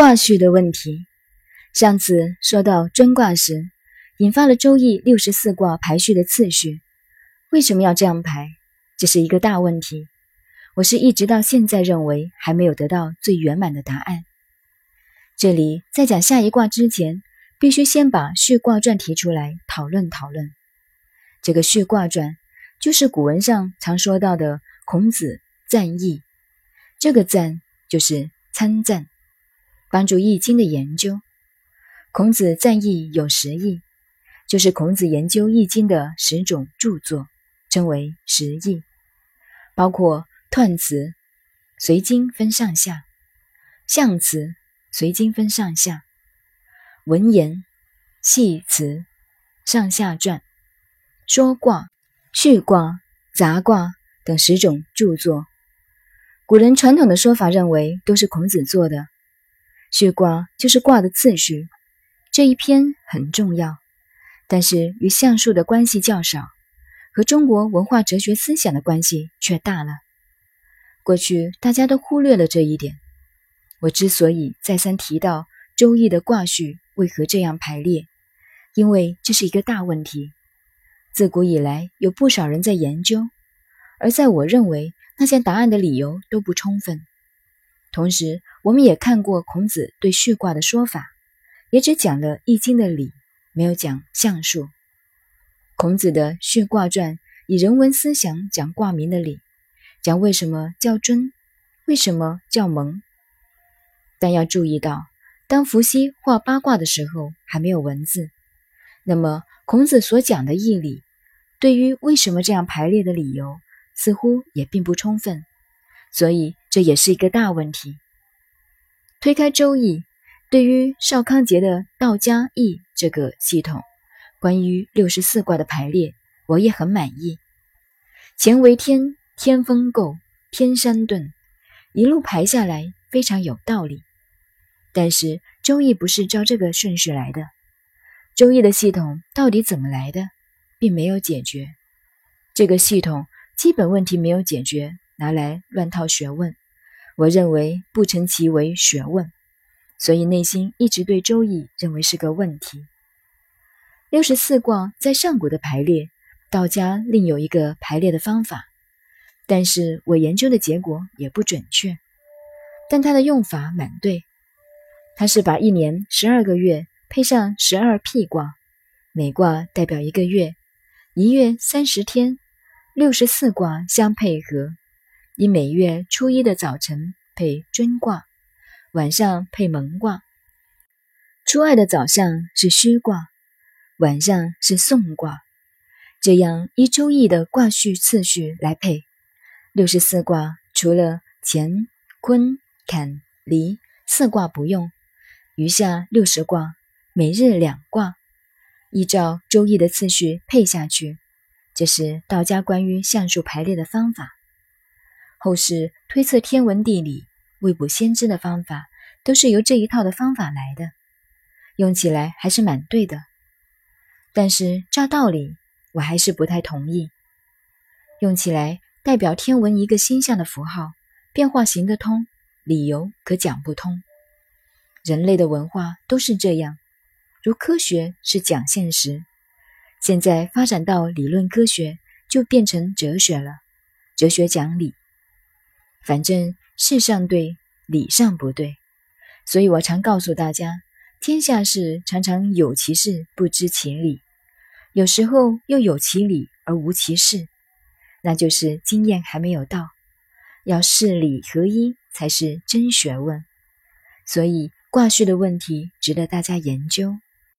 卦序的问题。上次说到专卦时，引发了《周易》六十四卦排序的次序。为什么要这样排？这是一个大问题。我是一直到现在认为还没有得到最圆满的答案。这里在讲下一卦之前，必须先把序卦传提出来讨论讨论。这个序卦传就是古文上常说到的孔子赞义，这个赞就是参赞，帮助易经的研究。孔子赞易有十义，就是孔子研究易经的十种著作，称为十义，包括彖辞，随经分上下；象辞，随经分上下；文言、系辞、上下传、说卦、序卦、杂卦等十种著作。古人传统的说法认为，都是孔子做的。序卦就是卦的次序。这一篇很重要，但是与相术的关系较少，和中国文化哲学思想的关系却大了。过去大家都忽略了这一点。我之所以再三提到《周易》的卦序为何这样排列，因为这是一个大问题。自古以来有不少人在研究，而在我认为那些答案的理由都不充分。同时，我们也看过孔子对序卦的说法。也只讲了《易经》的理，没有讲象数。孔子的《序卦传》以人文思想讲卦名的理，讲为什么叫尊，为什么叫蒙。但要注意到，当伏羲画八卦的时候还没有文字，那么孔子所讲的义理，对于为什么这样排列的理由，似乎也并不充分。所以这也是一个大问题。推开《周易》。对于邵康节的道家易这个系统，关于六十四卦的排列，我也很满意。乾为天，天风姤，天山遁，一路排下来非常有道理。但是周易不是照这个顺序来的，周易的系统到底怎么来的，并没有解决。这个系统基本问题没有解决，拿来乱套学问，我认为不成其为学问。所以内心一直对《周易》认为是个问题。六十四卦在上古的排列，道家另有一个排列的方法，但是我研究的结果也不准确。但它的用法蛮对，它是把一年十二个月配上十二辟卦，每卦代表一个月，一月三十天，六十四卦相配合，以每月初一的早晨配尊卦。晚上配蒙卦，初二的早上是虚卦，晚上是宋卦，这样依周易的卦序次序来配。六十四卦除了乾、坤、坎、离四卦不用，余下六十卦每日两卦，依照周易的次序配下去。这是道家关于象数排列的方法。后世推测天文地理。未卜先知的方法都是由这一套的方法来的，用起来还是蛮对的。但是照道理，我还是不太同意。用起来代表天文一个星象的符号变化行得通，理由可讲不通。人类的文化都是这样，如科学是讲现实，现在发展到理论科学就变成哲学了，哲学讲理，反正。事上对，理上不对，所以我常告诉大家，天下事常常有其事不知其理，有时候又有其理而无其事，那就是经验还没有到，要事理合一才是真学问。所以卦序的问题值得大家研究。